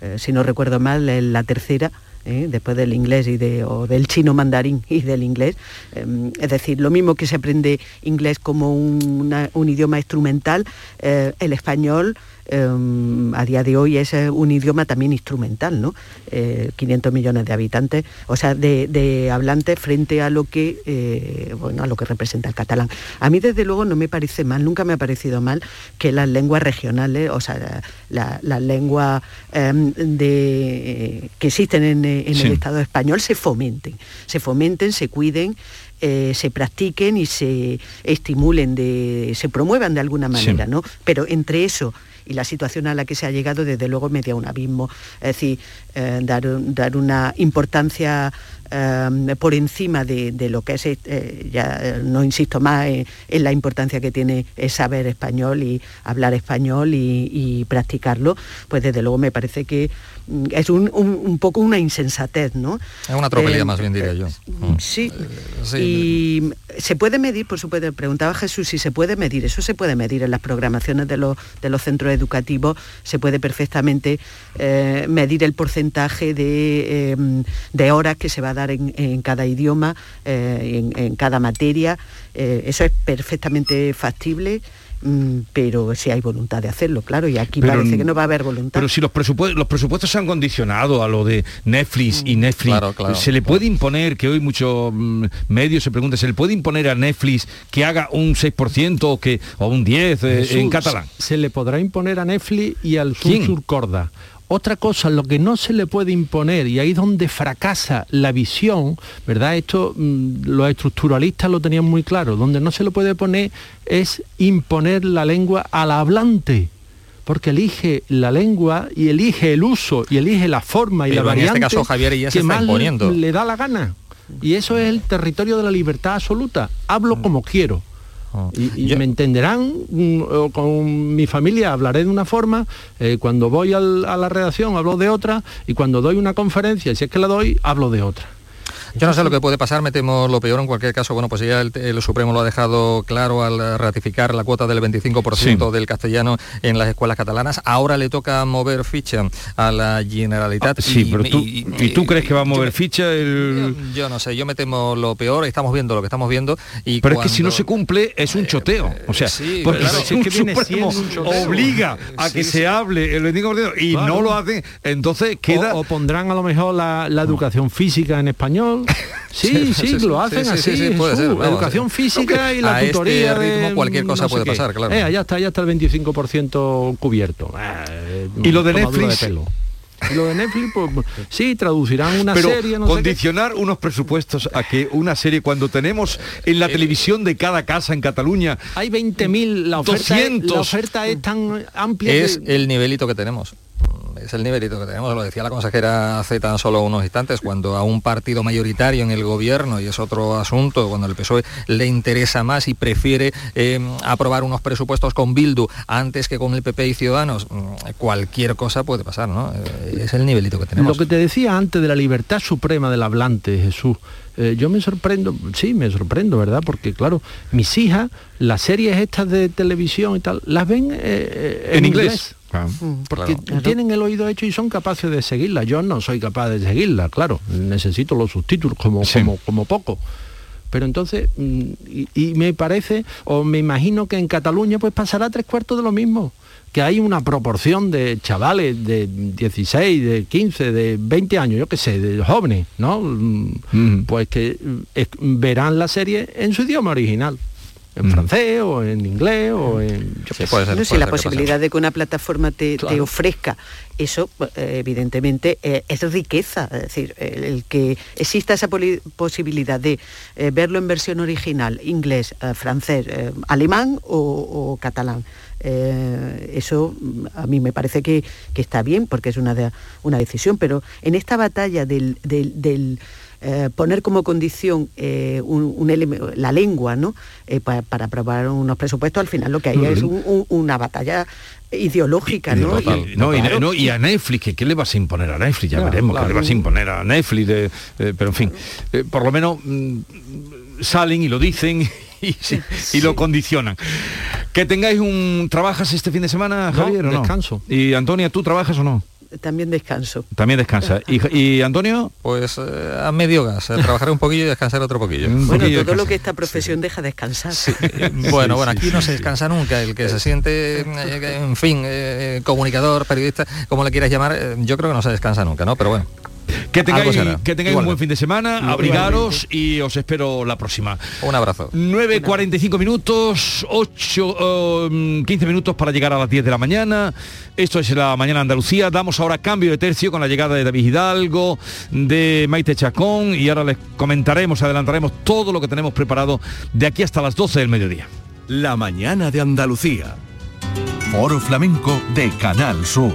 eh, si no recuerdo mal, es la tercera. ¿eh? después del inglés y de, o del chino mandarín *laughs* y del inglés. Eh, es decir, lo mismo que se aprende inglés como un, una- un idioma instrumental, eh, el español eh, a día de hoy es eh, un idioma también instrumental, ¿no? Eh, 500 millones de habitantes, o sea, de, de hablantes frente a lo que eh, bueno, a lo que representa el catalán. A mí desde luego no me parece mal, nunca me ha parecido mal que las lenguas regionales, o sea, la- las lenguas eh, de, que existen en, eh, en Sí. el Estado español se fomenten, se fomenten, se cuiden. eh, se practiquen y se estimulen, de, se promuevan de alguna manera, Sí. ¿no? Pero entre eso y la situación a la que se ha llegado, desde luego media un abismo. Es decir, eh, dar, dar una importancia eh, por encima de, de lo que es, eh, ya no insisto más en, en la importancia que tiene el saber español y hablar español y, y practicarlo, pues desde luego me parece que mm, es un, un- un poco una insensatez, ¿no? Es una tropelía más bien diría yo. Mm. Sí, sí. y se puede medir, por supuesto, preguntaba Jesús si se puede medir, eso se puede medir en las programaciones de los, de los centros educativos, se puede perfectamente medir el porcentaje de, eh, de horas que se va a dar en, en cada idioma, eh, en, en cada materia, eh, eso es perfectamente factible. mm, Pero si hay voluntad de hacerlo, claro, y aquí Pero- parece que no va a haber voluntad. Pero si los presupuestos, los presupuestos se han condicionado a lo de Netflix y Netflix, Claro, claro, se le puede imponer, que hoy muchos mm, medios se preguntan, ¿se le puede imponer a Netflix que haga un 6% o, que, o un 10% eh, Jesús, en catalán? Se le podrá imponer a Netflix y al. Sur Corda. Otra cosa, lo que no se le puede imponer, y ahí es donde fracasa la visión, ¿verdad? Esto mm, los estructuralistas lo tenían muy claro, donde no se le puede poner es imponer la lengua al hablante. Porque elige la lengua y elige el uso y elige la forma y Pero la en este variante caso, Javier, ya se que está más le- imponiendo. le da la gana. Y eso es el territorio de la libertad absoluta. Hablo como quiero. Y, y me entenderán, mm, con mi familia hablaré de una forma, eh, cuando voy al- a la redacción hablo de otra, y cuando doy una conferencia, si es que la doy, hablo de otra. Yo no sé lo que puede pasar, me temo lo peor en cualquier caso. Bueno, pues ya el, el Supremo lo ha dejado claro al ratificar la cuota del 25% del castellano en las escuelas catalanas. Ahora le toca mover ficha a la Generalitat. Ah, Sí, y- pero tú, y- ¿y tú crees que va a mover ficha el...? Yo no sé, yo me temo lo peor, estamos viendo lo que estamos viendo y Pero es que si no se cumple es un choteo. O sea, sí, porque claro. si Es que viene Supremo obliga a que se hable el 25% y Claro. no lo hace, entonces queda... O, o pondrán a lo mejor la, la educación física en español. *laughs* Sí, sí, lo hacen sí, así. sí, sí, puede Jesús. ser, vamos. educación física y la A este tutoría ritmo de cualquier cosa no sé puede qué. pasar, claro. Eh, ya está, ya está el 25% cubierto. Eh, ¿Y lo de Netflix? Y lo de Netflix, pues sí, traducirán una pero serie, no sé qué. condicionar unos presupuestos a que una serie cuando tenemos en la televisión de cada casa en Cataluña Hay 20.000, la oferta, es, 200. la oferta es tan amplia es que- el nivelito que tenemos. Es el nivelito que tenemos, lo decía la consejera hace tan solo unos instantes, cuando a un partido mayoritario en el gobierno, y es otro asunto, cuando el PSOE le interesa más y prefiere eh, aprobar unos presupuestos con Bildu antes que con el PP y Ciudadanos, mm, cualquier cosa puede pasar, ¿no? Eh, Es el nivelito que tenemos. Lo que te decía antes de la libertad suprema del hablante, Jesús, eh, yo me sorprendo, sí, me sorprendo, ¿verdad? Porque claro, mis hijas, las series estas de televisión y tal, las ven eh, eh, en, En inglés. inglés. Ah, Porque claro. tienen el oído hecho y son capaces de seguirla. Yo no soy capaz de seguirla, claro. Necesito los subtítulos como, como, como poco. Pero entonces, mm, y, y me parece, o me imagino que en Cataluña pues pasará tres cuartos de lo mismo. Que hay una proporción de chavales de 16, de 15, de 20 años, yo qué sé, de jóvenes, ¿no? Mm, Pues que mm, es- verán la serie en su idioma original. En francés o en inglés o en... yo qué sé. No, si la posibilidad de que una plataforma te, ofrezca eso, eh, evidentemente, eh, es riqueza. Es decir, el, que exista esa posibilidad de eh, verlo en versión original, inglés, francés, alemán o, o catalán. eh, eso mm, a mí me parece que, que está bien porque es una, de- una decisión, pero en esta batalla del, del- del, eh, poner como condición eh, un- un la lengua ¿no? Eh, pa- para aprobar unos presupuestos, al final lo que hay es un- un- una batalla ideológica, ¿no? Y, no, y, no, y a Netflix, ¿qué, ¿qué le vas a imponer a Netflix? Ya Claro, veremos, ¿qué le claro. vas a imponer a Netflix? de- eh, pero en fin, eh, por lo menos mm, salen y lo dicen *laughs* y, sí, y lo condicionan. Que tengáis un... ¿Trabajas este fin de semana, No, Javier, o no? descanso. ¿Y Antonia, tú trabajas o no? También descanso. También descansa. ¿Y, y Antonio? Pues eh, a medio gas, eh, trabajar un poquillo y descansar otro poquillo. Bueno, todo lo que esta profesión deja descansar. Bueno, bueno, aquí no se descansa nunca. El que se siente, eh, en fin, eh, comunicador, periodista, como le quieras llamar, eh, yo creo que no se descansa nunca, ¿no? Pero bueno. Que tengáis, que tengáis un buen fin de semana, Igualmente. abrigaros y os espero la próxima. Un abrazo. 9.45 minutos, 8, um, 15 minutos para llegar a las 10 de la mañana. Esto es la mañana Andalucía. Damos ahora cambio de tercio con la llegada de David Hidalgo, de Maite Chacón y ahora les comentaremos, adelantaremos todo lo que tenemos preparado de aquí hasta las 12 del mediodía. La mañana de Andalucía. Foro Flamenco de Canal Sur.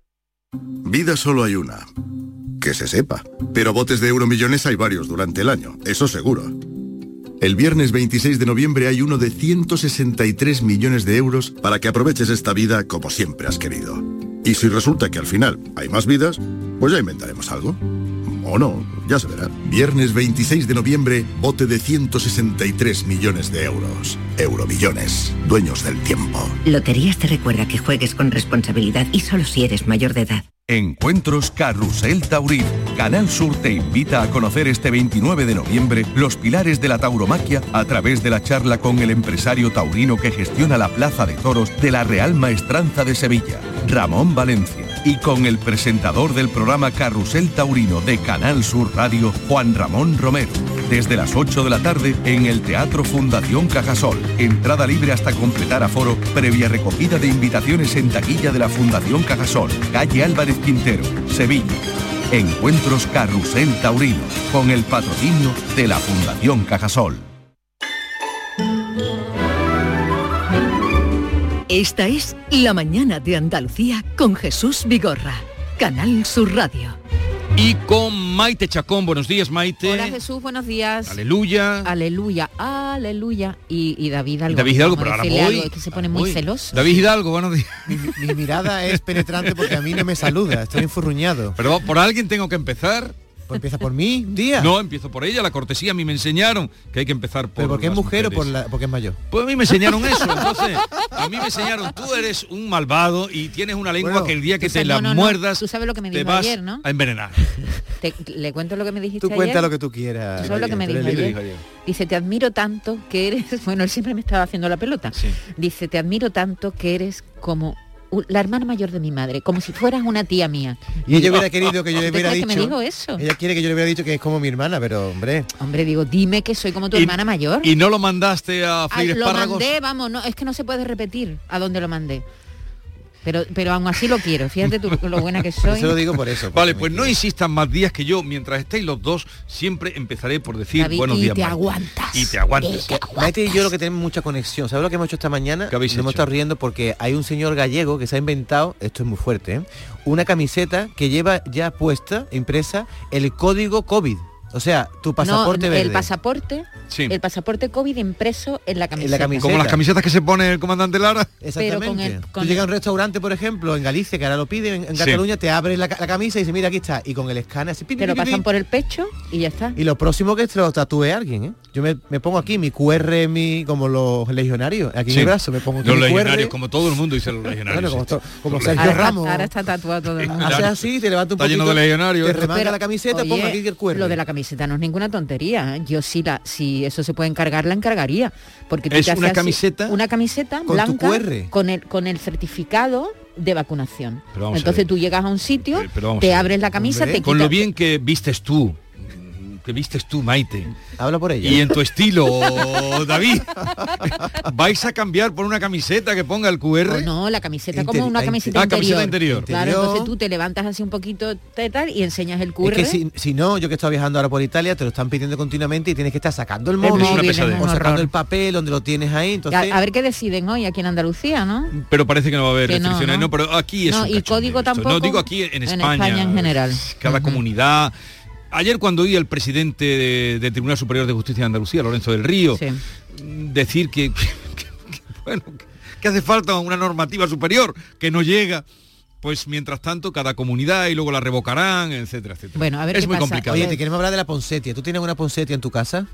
Vida solo hay una. Que se sepa. Pero botes de euromillones hay varios durante el año, eso seguro. El viernes 26 de noviembre hay uno de 163 millones de euros para que aproveches esta vida como siempre has querido. Y si resulta que al final hay más vidas, pues ya inventaremos algo. O no, ya se verá. Viernes 26 de noviembre, bote de 163 millones de euros. Euromillones, dueños del tiempo. Loterías te recuerda que juegues con responsabilidad y solo si eres mayor de edad. Encuentros Carrusel Taurino. Canal Sur te invita a conocer este 29 de noviembre los pilares de la tauromaquia a través de la charla con el empresario taurino que gestiona la Plaza de Toros de la Real Maestranza de Sevilla, Ramón Valencia y con el presentador del programa Carrusel Taurino de Canal Sur Radio, Juan Ramón Romero. Desde las 8 de la tarde en el Teatro Fundación Cajasol. Entrada libre hasta completar aforo, previa recogida de invitaciones en taquilla de la Fundación Cajasol, calle Álvarez Quintero, Sevilla. Encuentros Carrusel Taurino, con el patrocinio de la Fundación Cajasol. Esta es La Mañana de Andalucía con Jesús Vigorra, Canal Sur Radio. Y con Maite Chacón. Buenos días, Maite. Hola Jesús, buenos días. Aleluya. Aleluya, aleluya. Y, y David Hidalgo. David Hidalgo, pero ahora voy. algo, es que se pone muy voy. celoso. David Hidalgo, buenos días. Mi, mi mirada es penetrante porque a mí no me saluda, estoy enfurruñado. Pero por alguien tengo que empezar. Pues empieza por mí, un día. No, empiezo por ella, la cortesía. A mí me enseñaron que hay que empezar por ¿Pero porque es mujer o por la, porque es mayor? Pues a mí me enseñaron eso, *laughs* entonces, a mí me enseñaron, tú eres un malvado y tienes una lengua Bueno, que el día que te la no, no, no. muerdas, Tú sabes lo que me dijo ayer, ¿no? a envenenar. Te- le cuento lo que me dijiste Tú cuenta ayer. lo que tú quieras. ¿Tú sabes lo que me dijo ayer? Dice, te admiro tanto que eres... *laughs* Bueno, él siempre me estaba haciendo la pelota. Dice, te admiro tanto que eres como la hermana mayor de mi madre, como si fueras una tía mía. Y ella hubiera querido que yo le ¿Tú te hubiera dicho. que me dijo eso? Ella quiere que yo le hubiera dicho que es como mi hermana, pero hombre. Hombre, digo, dime que soy como tu Y- hermana mayor. Y no lo mandaste a freír lo espárragos. mandé, vamos, no, es que no se puede repetir a dónde lo mandé. Pero, pero aún así lo quiero, fíjate tú lo buena que *laughs* soy. Vale, pues no insistan más días que yo, mientras estéis los dos, siempre empezaré por decir David, buenos y días. te aguantas. Y te aguantas. Maite y yo lo que tenemos mucha conexión. ¿Sabes lo que hemos hecho esta mañana? ¿Qué habéis Nos hemos hecho? estado riendo porque hay un señor gallego que se ha inventado, esto es muy fuerte, ¿eh? una camiseta que lleva ya puesta, impresa, el código COVID. O sea, tu pasaporte no, verde. el pasaporte, Sí. el pasaporte COVID impreso en la camiseta. camiseta. Como las camisetas que se pone el comandante Lara. Exactamente. con el- con Tú llegas a un restaurante, por ejemplo, en Galicia, que ahora lo piden, en, en Sí. Cataluña, te abres la, ca- la camisa y dices, mira, aquí está. Y con el escáner así, pi, pi, Te lo pi, pi, pasan por el pecho y ya está. Y lo próximo que es te lo tatúe alguien, ¿eh? Yo me, me pongo aquí mi QR, mi, como los legionarios, aquí Sí. en el brazo, me pongo aquí Los mi legionarios, QR. como todo el mundo dice los legionarios. Bueno, como, to- como Sergio Ahora está, Ramos. ahora está tatuado todo el mundo. Haces así, te levanta un Está lleno poquito, de legionarios, te remanga Pero, la camiseta, oye, ponga aquí el QR. Lo de la camiseta no es ninguna tontería. ¿eh? Yo sí la, si eso se puede encargar, la encargaría. Porque tú ¿Es te una camiseta? una camiseta Con tu blanca con el con el certificado de vacunación. Entonces tú llegas a un sitio, pero te abres la camisa, te Con lo quitas- bien que vistes tú, que vistes tú, Maite. Habla por ella. Y en tu estilo, *laughs* David, vais a cambiar por una camiseta que ponga el QR. Oh, no, la camiseta Interi- como una camiseta ah, interior. camiseta interior. Claro, Interior. entonces tú te levantas así un poquito tal y enseñas el QR. Es que si, si no, yo que estoy viajando ahora por Italia, te lo están pidiendo continuamente y tienes que estar sacando el móvil, es un o sacando el papel donde lo tienes ahí. Entonces, a, a ver qué deciden hoy aquí en Andalucía, ¿no? Pero parece que no va a haber Que restricciones. No, ¿no? pero aquí es No, un y código esto. tampoco No, digo aquí en en España. España en general. Cada comunidad. Ayer cuando oí al presidente de- del Tribunal Superior de Justicia de Andalucía, Lorenzo del Río, Sí. decir que, *laughs* que- que- bueno, que hace falta una normativa superior que no llega. Pues mientras tanto, cada comunidad y luego la revocarán, etcétera, etcétera. Bueno, a ver es qué muy pasa. complicado. Oye, te queremos hablar de la poncetia. ¿Tú tienes una poncetia en tu casa?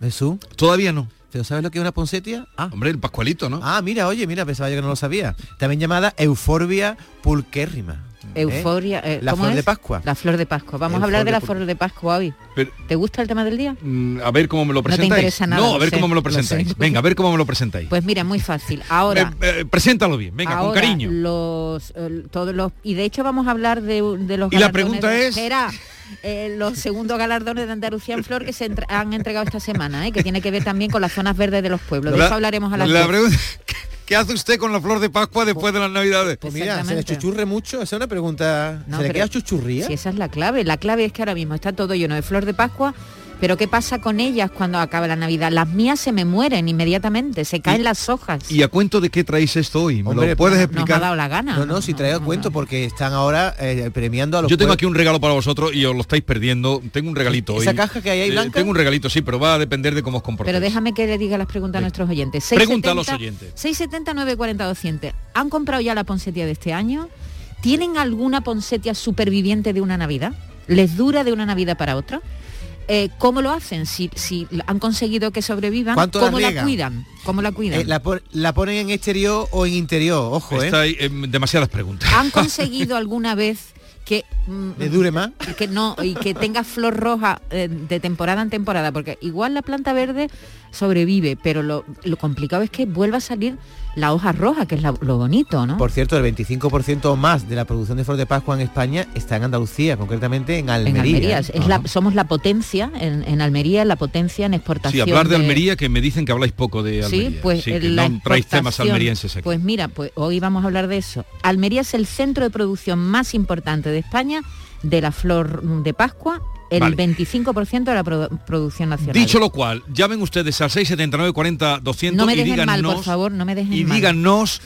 Jesús. Todavía no. ¿Pero sabes lo que es una poncetia? Ah. Hombre, el pascualito, ¿no? Ah, mira, oye, mira, pensaba yo que no lo sabía. También llamada euforbia pulquérrima. ¿Eh? Euforia. eh, La ¿cómo flor es? de Pascua. La flor de Pascua. Vamos a hablar de la flor de Pascua hoy. Pero- ¿Te gusta el tema del día? Mm, a ver cómo me lo No te presentáis. interesa nada, No, a lo ver sé, cómo me lo lo presentáis. sé. Venga, a ver cómo me lo presentáis. Pues mira, muy fácil. Ahora. *laughs* Eh, eh, preséntalo bien, venga, con cariño. Los, eh, todos los y de hecho vamos a hablar de, de los Y la pregunta de- es- Espera, eh, los segundos galardones de Andalucía en Flor que se entre- han entregado esta semana, eh, que tiene que ver también con las zonas verdes de los pueblos. De La- eso hablaremos a las la 10. pregunta- *laughs* ¿Qué hace usted con la flor de Pascua después de las Navidades? Pues mira, ¿se le chuchurre mucho? Esa es una pregunta. No, ¿Se le queda chuchurría? Si esa es la clave. La clave es que ahora mismo está todo lleno de flor de Pascua. Pero ¿qué pasa con ellas cuando acaba la Navidad? Las mías se me mueren inmediatamente, se caen las hojas. ¿Y a cuento de qué traéis esto hoy? ¿Me Hombre, lo puedes Nos ha explicar? dado la gana. No, no, si traigo cuento porque están ahora eh, premiando a los Yo tengo aquí un regalo para vosotros y os lo estáis perdiendo. Tengo un regalito hoy. ¿Esa caja que hay ahí Eh, blanca? tengo un regalito, sí, pero va a depender de cómo os comportéis. Pero déjame que le diga las preguntas a nuestros oyentes. Pregunta a los oyentes. 670 940 200. ¿Han comprado ya la poncetia de este año? ¿Tienen alguna poncetia superviviente de una Navidad? ¿Les dura de una Navidad para otra? Eh, ¿Cómo lo hacen? Si, si han conseguido que sobrevivan, ¿Cuánto la ¿cómo la, cuidan? ¿Cómo la cuidan? Eh, la, la ponen en exterior o en interior, ojo, ¿eh? Está ahí, em, demasiadas preguntas. ¿Han conseguido alguna vez que mm, ¿Le dure más? que no y que tenga flor roja eh, de temporada en temporada porque igual la planta verde sobrevive pero lo, lo complicado es que vuelva a salir la hoja roja que es la- lo bonito no Por cierto, el 25% o más de la producción de flor de Pascua en España está en Andalucía, concretamente en Almería. en Almería es la- somos la potencia en, en Almería la potencia en Sí, exportación hablar de Almería, que me dicen que habláis poco de Almería. Sí, pues que el- la no traéis temas almerienses aquí. Pues mira, pues hoy vamos a hablar de eso. Almería es el centro de producción más importante de España de la flor de Pascua, el Vale. 25% de la produ- producción nacional. Dicho lo cual, llamen ustedes al 679 40 200 no me y díganos, mal, por favor, no me dejen y mal. díganos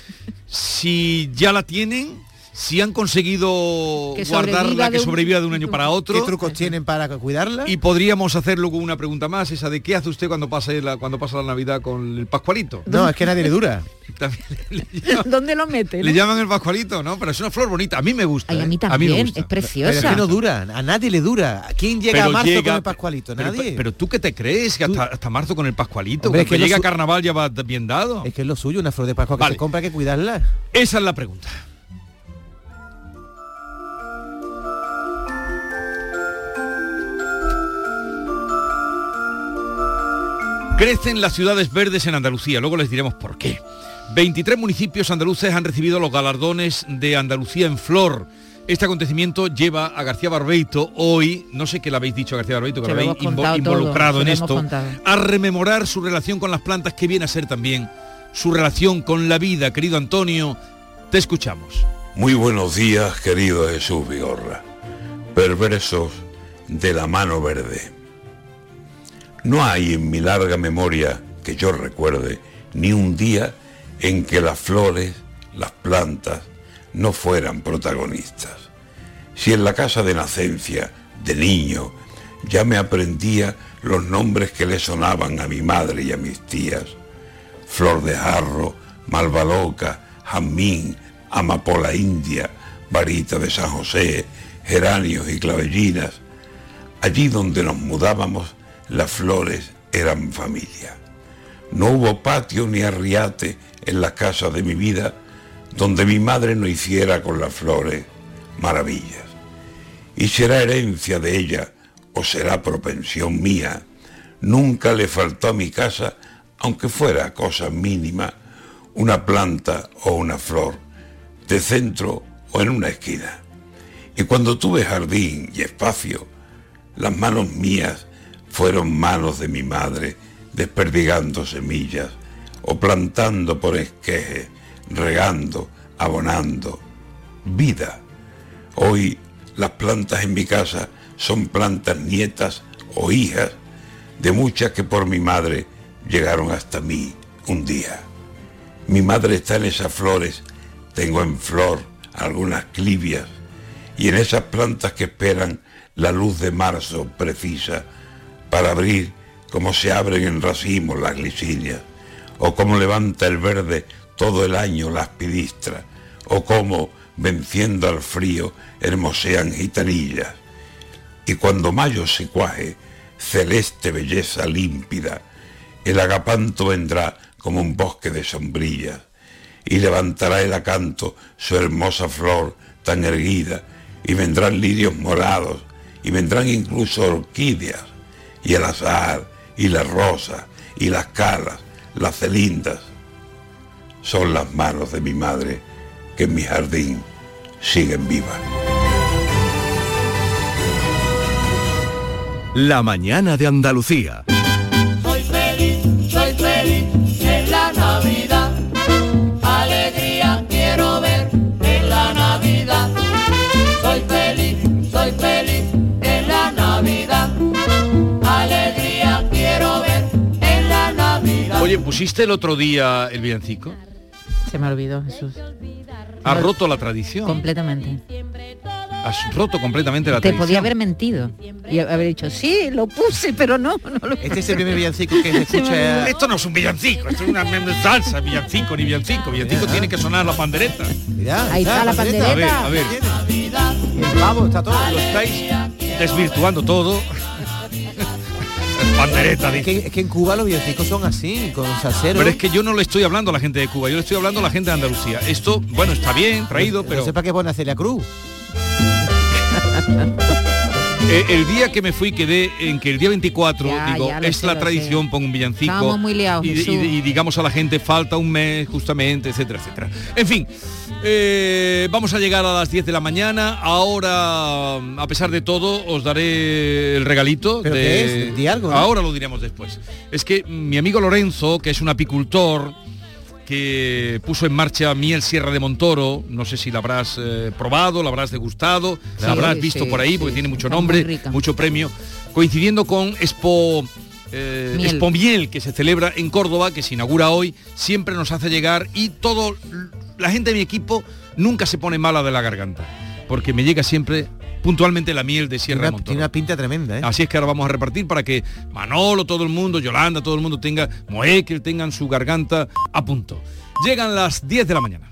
si ya la tienen, si han conseguido Que guardarla, que sobreviva de un *laughs* año para otro. ¿Qué trucos tienen para cuidarla? Y podríamos hacer luego una pregunta más, esa de qué hace usted cuando pasa la, cuando pasa la Navidad con el Pascualito. No, es que nadie le dura. *laughs* *laughs* ¿Dónde lo mete? Le no? llaman el Pascualito, ¿no? Pero es una flor bonita. A mí me gusta. Ay, a mí ¿eh? también, me gusta. es preciosa. Pero es que no dura, a nadie le dura. ¿Quién llega Pero a marzo llega- con el Pascualito? Pero, Nadie. pero tú qué te crees que hasta, hasta marzo con el Pascualito, Hombre, es cuando que llega su- carnaval ya va bien dado. Es que es lo suyo, una flor de Pascua que Vale. se compra, hay que cuidarla. Esa es la pregunta. Crecen las ciudades verdes en Andalucía, luego les diremos por qué. 23 municipios andaluces han recibido los galardones de Andalucía en Flor. Este acontecimiento lleva a García Barbeito hoy, no sé qué le habéis dicho a García Barbeito, que lo habéis invo- todo, involucrado en esto, contado. a rememorar su relación con las plantas, que viene a ser también su relación con la vida. Querido Antonio, te escuchamos. Muy buenos días, querido Jesús Vigorra. Perversos de la mano verde. No hay en mi larga memoria que yo recuerde ni un día en que las flores, las plantas, no fueran protagonistas. Si en la casa de nacencia, de niño, ya me aprendía los nombres que le sonaban a mi madre y a mis tías, Flor de Jarro, Malvaloca, Jazmín, Amapola India, Varita de San José, Geranios y Clavellinas. Allí donde nos mudábamos, las flores eran familia. No hubo patio ni arriate en la casa de mi vida donde mi madre no hiciera con las flores maravillas. Y será herencia de ella o será propensión mía, nunca le faltó a mi casa, aunque fuera cosa mínima, una planta o una flor, de centro o en una esquina. Y cuando tuve jardín y espacio, las manos mías fueron manos de mi madre, desperdigando semillas o plantando por esqueje, regando, abonando. Vida. Hoy las plantas en mi casa son plantas nietas o hijas de muchas que por mi madre llegaron hasta mí un día. Mi madre está en esas flores, tengo en flor algunas clivias y en esas plantas que esperan la luz de marzo precisa para abrir como se abren en racimos las glicinias, o como levanta el verde todo el año las pidistras, o como, venciendo al frío, hermosean gitanillas. Y cuando mayo se cuaje, celeste belleza límpida, el agapanto vendrá como un bosque de sombrillas, y levantará el acanto su hermosa flor tan erguida, y vendrán lirios morados, y vendrán incluso orquídeas, y el azahar, y las rosas, y las calas, las celindas. Son las manos de mi madre que en mi jardín siguen vivas. La mañana de Andalucía. ¿Pusiste el otro día el villancico? Se me olvidó, Jesús. Has roto la tradición. Completamente. Has roto completamente la Te tradición. podía haber mentido y haber dicho, sí, lo puse, pero no, no lo Este es el primer villancico que se *laughs* escucha. Esto no es un villancico, esto es una salsa, villancico ni villancico. Villancico tiene que sonar la pandereta. Mira, Ahí está la pandereta. A ver, a ver. Y el pavo está todo. Lo estáis desvirtuando todo. Pandereta, Es que, es que en Cuba los villancicos son así, con salsero. Pero es que yo no le estoy hablando a la gente de Cuba, yo le estoy hablando a la gente de Andalucía. Esto, bueno, está bien, traído, pero... No sé para qué pone a Celia Cruz. *laughs* Eh, el día que me fui quedé en que el día 24, Ya, digo, ya es sé, la tradición, sé. pongo un villancico. Estábamos muy liados, y, Jesús. y- y digamos a la gente, falta un mes justamente, etcétera, etcétera. En fin, eh, vamos a llegar a las 10 de la mañana. Ahora, a pesar de todo, os daré el regalito. ¿Pero de... qué es? Di algo, ¿no? Ahora lo diremos después. Es que mi amigo Lorenzo, que es un apicultor, que puso en marcha miel Sierra de Montoro, no sé si la habrás eh, probado, la habrás degustado, la Sí, habrás visto sí, por ahí, sí, porque tiene mucho nombre, mucho premio, coincidiendo con Expo... eh, Miel. Expo Miel que se celebra en Córdoba, que se inaugura hoy, siempre nos hace llegar y todo, la gente de mi equipo nunca se pone mala de la garganta, porque me llega siempre puntualmente la miel de Sierra Tiene una, Montoro. tiene una pinta tremenda, ¿eh? Así es que ahora vamos a repartir para que Manolo, todo el mundo, Yolanda, todo el mundo tenga, Moekel tengan su garganta a punto. Llegan las 10 de la mañana.